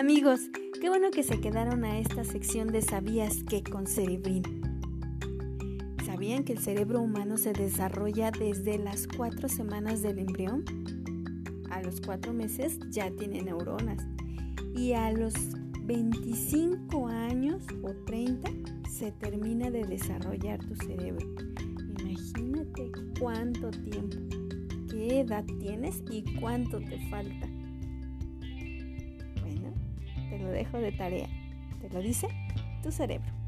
Amigos, qué bueno que se quedaron a esta sección de ¿Sabías que con Cerebrín? ¿Sabían que el cerebro humano se desarrolla desde las cuatro semanas del embrión? A los cuatro meses ya tiene neuronas y a los 25 años o 30 se termina de desarrollar tu cerebro. Imagínate cuánto tiempo, qué edad tienes y cuánto te falta. Lo dejo de tarea. ¿Te lo dice? Tu cerebro.